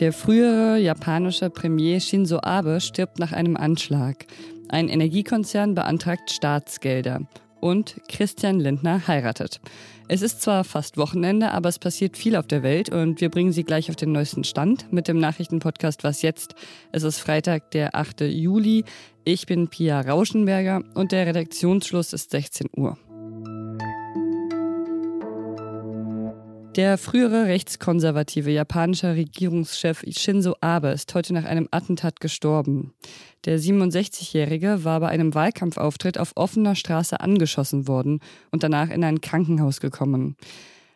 Der frühere japanische Premier Shinzo Abe stirbt nach einem Anschlag. Ein Energiekonzern beantragt Staatsgelder. Und Christian Lindner heiratet. Es ist zwar fast Wochenende, aber es passiert viel auf der Welt und wir bringen Sie gleich auf den neuesten Stand mit dem Nachrichtenpodcast Was jetzt? Es ist Freitag, der 8. Juli. Ich bin Pia Rauschenberger und der Redaktionsschluss ist 16 Uhr. Der frühere rechtskonservative japanische Regierungschef Shinzo Abe ist heute nach einem Attentat gestorben. Der 67-Jährige war bei einem Wahlkampfauftritt auf offener Straße angeschossen worden und danach in ein Krankenhaus gekommen.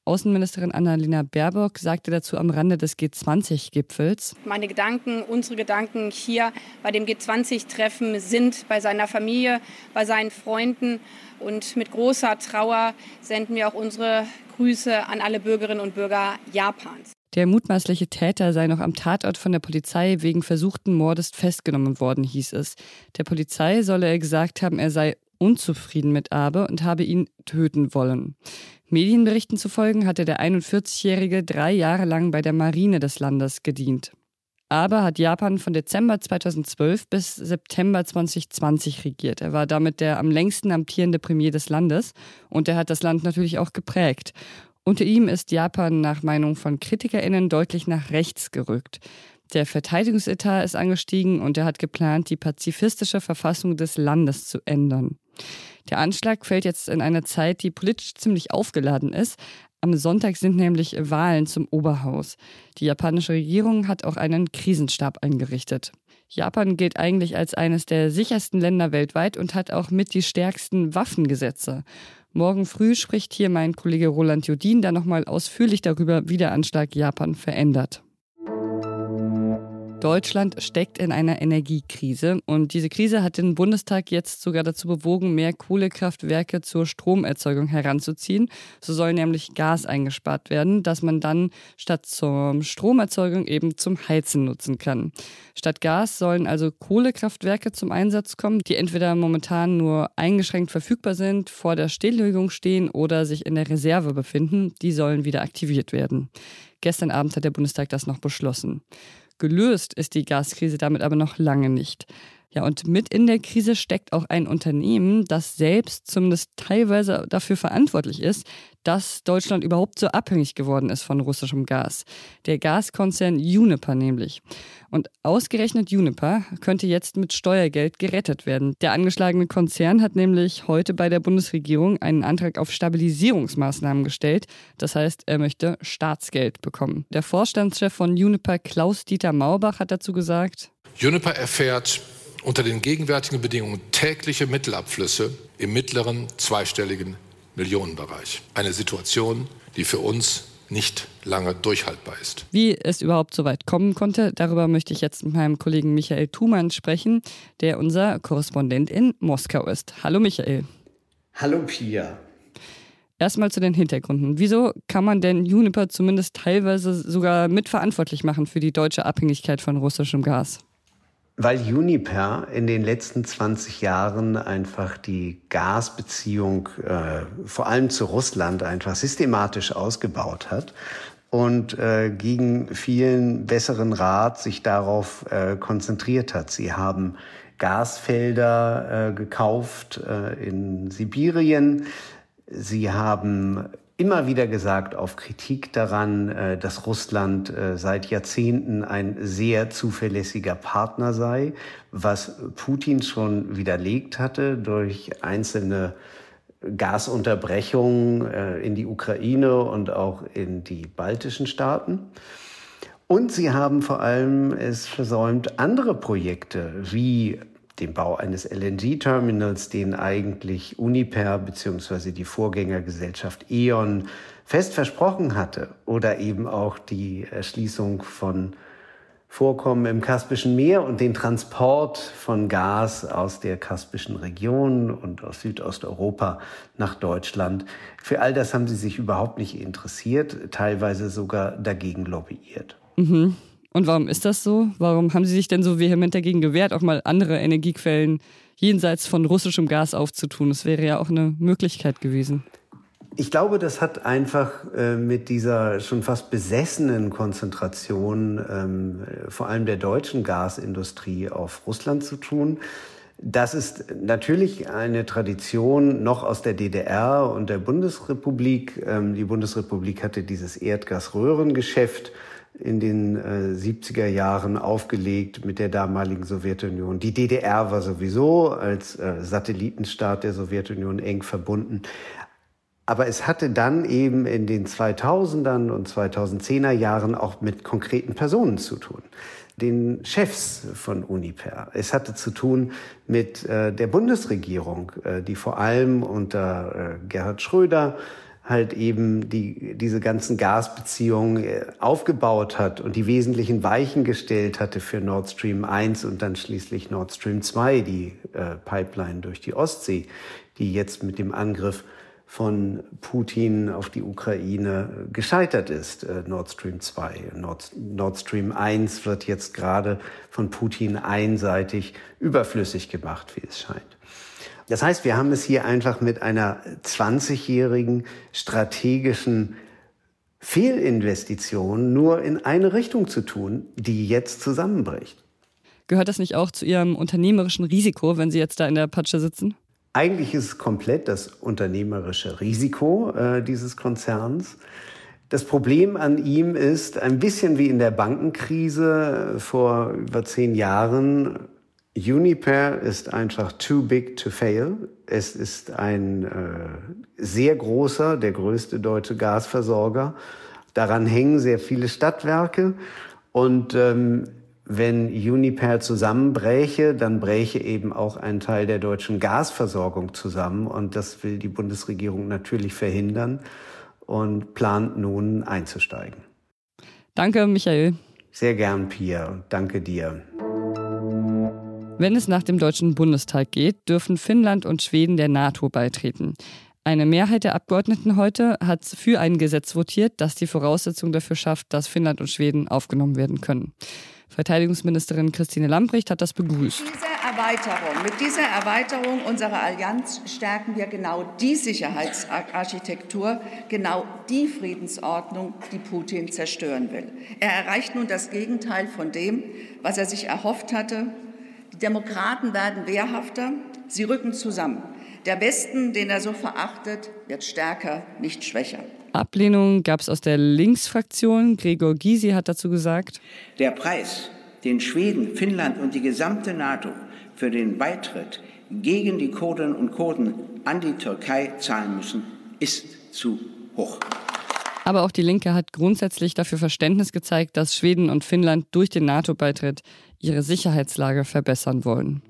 Außenministerin Annalena Baerbock sagte dazu am Rande des G20-Gipfels. Meine Gedanken, unsere Gedanken hier bei dem G20-Treffen sind bei seiner Familie, bei seinen Freunden. Und mit großer Trauer senden wir auch unsere Grüße an alle Bürgerinnen und Bürger Japans. Der mutmaßliche Täter sei noch am Tatort von der Polizei wegen versuchten Mordes festgenommen worden, hieß es. Der Polizei solle er gesagt haben, er sei unzufrieden mit Abe und habe ihn töten wollen. Medienberichten zufolge hatte der 41-Jährige drei Jahre lang bei der Marine des Landes gedient. Abe hat Japan von Dezember 2012 bis September 2020 regiert. Er war damit der am längsten amtierende Premier des Landes und er hat das Land natürlich auch geprägt. Unter ihm ist Japan nach Meinung von KritikerInnen deutlich nach rechts gerückt. Der Verteidigungsetat ist angestiegen und er hat geplant, die pazifistische Verfassung des Landes zu ändern. Der Anschlag fällt jetzt in eine Zeit, die politisch ziemlich aufgeladen ist. Am Sonntag sind nämlich Wahlen zum Oberhaus. Die japanische Regierung hat auch einen Krisenstab eingerichtet. Japan gilt eigentlich als eines der sichersten Länder weltweit und hat auch mit die stärksten Waffengesetze. Morgen früh spricht hier mein Kollege Roland Jodin dann nochmal ausführlich darüber, wie der Anschlag Japan verändert. Deutschland steckt in einer Energiekrise und diese Krise hat den Bundestag jetzt sogar dazu bewogen, mehr Kohlekraftwerke zur Stromerzeugung heranzuziehen. So soll nämlich Gas eingespart werden, das man dann statt zur Stromerzeugung eben zum Heizen nutzen kann. Statt Gas sollen also Kohlekraftwerke zum Einsatz kommen, die entweder momentan nur eingeschränkt verfügbar sind, vor der Stilllegung stehen oder sich in der Reserve befinden. Die sollen wieder aktiviert werden. Gestern Abend hat der Bundestag das noch beschlossen. Gelöst ist die Gaskrise damit aber noch lange nicht. Ja, und mit in der Krise steckt auch ein Unternehmen, das selbst zumindest teilweise dafür verantwortlich ist, dass Deutschland überhaupt so abhängig geworden ist von russischem Gas. Der Gaskonzern Uniper nämlich. Und ausgerechnet Uniper könnte jetzt mit Steuergeld gerettet werden. Der angeschlagene Konzern hat nämlich heute bei der Bundesregierung einen Antrag auf Stabilisierungsmaßnahmen gestellt. Das heißt, er möchte Staatsgeld bekommen. Der Vorstandschef von Uniper, Klaus-Dieter Maubach, hat dazu gesagt, Uniper erfährt unter den gegenwärtigen Bedingungen tägliche Mittelabflüsse im mittleren zweistelligen Millionenbereich. Eine Situation, die für uns nicht lange durchhaltbar ist. Wie es überhaupt so weit kommen konnte, darüber möchte ich jetzt mit meinem Kollegen Michael Thumann sprechen, der unser Korrespondent in Moskau ist. Hallo Michael. Hallo Pia. Erstmal zu den Hintergründen. Wieso kann man denn Juniper zumindest teilweise sogar mitverantwortlich machen für die deutsche Abhängigkeit von russischem Gas? Weil Uniper in den letzten 20 Jahren einfach die Gasbeziehung äh, vor allem zu Russland einfach systematisch ausgebaut hat und äh, gegen vielen besseren Rat sich darauf äh, konzentriert hat. Sie haben Gasfelder äh, gekauft äh, in Sibirien. Sie haben immer wieder gesagt auf Kritik daran, äh, dass Russland äh, seit Jahrzehnten ein sehr zuverlässiger Partner sei, was Putin schon widerlegt hatte durch einzelne Gasunterbrechungen äh, in die Ukraine und auch in die baltischen Staaten. Und sie haben vor allem es versäumt, andere Projekte wie dem Bau eines LNG-Terminals, den eigentlich Uniper bzw. die Vorgängergesellschaft E.ON fest versprochen hatte, oder eben auch die Erschließung von Vorkommen im Kaspischen Meer und den Transport von Gas aus der Kaspischen Region und aus Südosteuropa nach Deutschland. Für all das haben sie sich überhaupt nicht interessiert, teilweise sogar dagegen lobbyiert. Mhm. Und warum ist das so? Warum haben Sie sich denn so vehement dagegen gewehrt, auch mal andere Energiequellen jenseits von russischem Gas aufzutun? Das wäre ja auch eine Möglichkeit gewesen. Ich glaube, das hat einfach äh, mit dieser schon fast besessenen Konzentration ähm, vor allem der deutschen Gasindustrie auf Russland zu tun. Das ist natürlich eine Tradition noch aus der DDR und der Bundesrepublik. Ähm, die Bundesrepublik hatte dieses Erdgasröhrengeschäft in den äh, 70er Jahren aufgelegt mit der damaligen Sowjetunion. Die DDR war sowieso als äh, Satellitenstaat der Sowjetunion eng verbunden. Aber es hatte dann eben in den 2000ern und 2010er Jahren auch mit konkreten Personen zu tun. Den Chefs von Uniper. Es hatte zu tun mit äh, der Bundesregierung, äh, die vor allem unter äh, Gerhard Schröder halt eben die, diese ganzen Gasbeziehungen äh, aufgebaut hat und die wesentlichen Weichen gestellt hatte für Nord Stream 1 und dann schließlich Nord Stream 2, die äh, Pipeline durch die Ostsee, die jetzt mit dem Angriff von Putin auf die Ukraine gescheitert ist, äh, Nord Stream 2. Nord, Nord Stream 1 wird jetzt gerade von Putin einseitig überflüssig gemacht, wie es scheint. Das heißt, wir haben es hier einfach mit einer 20-jährigen strategischen Fehlinvestition nur in eine Richtung zu tun, die jetzt zusammenbricht. Gehört das nicht auch zu Ihrem unternehmerischen Risiko, wenn Sie jetzt da in der Patsche sitzen? Eigentlich ist es komplett das unternehmerische Risiko äh, dieses Konzerns. Das Problem an ihm ist, ein bisschen wie in der Bankenkrise vor über zehn Jahren, Uniper ist einfach too big to fail. Es ist ein äh, sehr großer, der größte deutsche Gasversorger. Daran hängen sehr viele Stadtwerke und ähm, wenn Uniper zusammenbräche, dann bräche eben auch ein Teil der deutschen Gasversorgung zusammen. Und das will die Bundesregierung natürlich verhindern und plant nun einzusteigen. Danke, Michael. Sehr gern, Pia. Danke dir. Wenn es nach dem Deutschen Bundestag geht, dürfen Finnland und Schweden der NATO beitreten. Eine Mehrheit der Abgeordneten heute hat für ein Gesetz votiert, das die Voraussetzung dafür schafft, dass Finnland und Schweden aufgenommen werden können. Verteidigungsministerin Christine Lambrecht hat das begrüßt. Mit dieser Erweiterung, mit dieser Erweiterung unserer Allianz stärken wir genau die Sicherheitsarchitektur, genau die Friedensordnung, die Putin zerstören will. Er erreicht nun das Gegenteil von dem, was er sich erhofft hatte. Die Demokraten werden wehrhafter, sie rücken zusammen. Der Westen, den er so verachtet, wird stärker, nicht schwächer. Ablehnung gab es aus der Linksfraktion. Gregor Gysi hat dazu gesagt, der Preis, den Schweden, Finnland und die gesamte NATO für den Beitritt gegen die Kurden und Kurden an die Türkei zahlen müssen, ist zu hoch. Aber auch die Linke hat grundsätzlich dafür Verständnis gezeigt, dass Schweden und Finnland durch den NATO-Beitritt ihre Sicherheitslage verbessern wollen.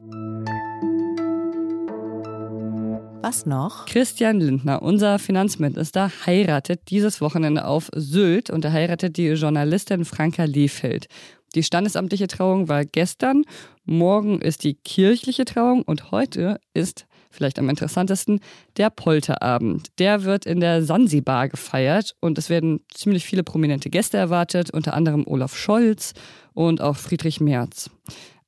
Was noch? Christian Lindner, unser Finanzminister, heiratet dieses Wochenende auf Sylt und er heiratet die Journalistin Franka Lehfeld. Die standesamtliche Trauung war gestern, morgen ist die kirchliche Trauung und heute ist vielleicht am interessantesten, der Polterabend. Der wird in der Sansibar gefeiert und es werden ziemlich viele prominente Gäste erwartet, unter anderem Olaf Scholz und auch Friedrich Merz.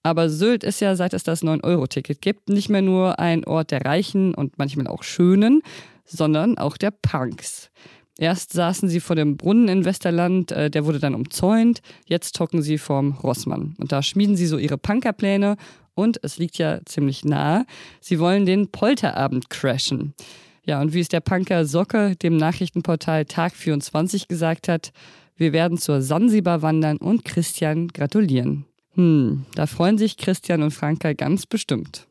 Aber Sylt ist ja, seit es das 9-Euro-Ticket gibt, nicht mehr nur ein Ort der Reichen und manchmal auch Schönen, sondern auch der Punks. Erst saßen sie vor dem Brunnen in Westerland, äh, der wurde dann umzäunt. Jetzt hocken sie vorm Rossmann. Und da schmieden sie so ihre Punkerpläne. Und es liegt ja ziemlich nahe, sie wollen den Polterabend crashen. Ja, und wie es der Punker Socke dem Nachrichtenportal Tag 24 gesagt hat, wir werden zur Sansibar wandern und Christian gratulieren. Hm, da freuen sich Christian und Franka ganz bestimmt.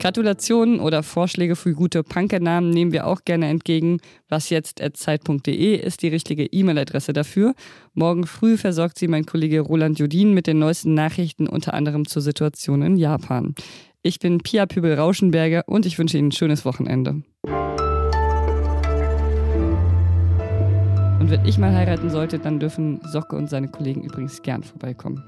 Gratulationen oder Vorschläge für gute Punkernamen nehmen wir auch gerne entgegen. Was jetzt zeit.de ist die richtige E-Mail-Adresse dafür. Morgen früh versorgt sie mein Kollege Roland Judin mit den neuesten Nachrichten, unter anderem zur Situation in Japan. Ich bin Pia Pübel-Rauschenberger und ich wünsche Ihnen ein schönes Wochenende. Und wenn ich mal heiraten sollte, dann dürfen Socke und seine Kollegen übrigens gern vorbeikommen.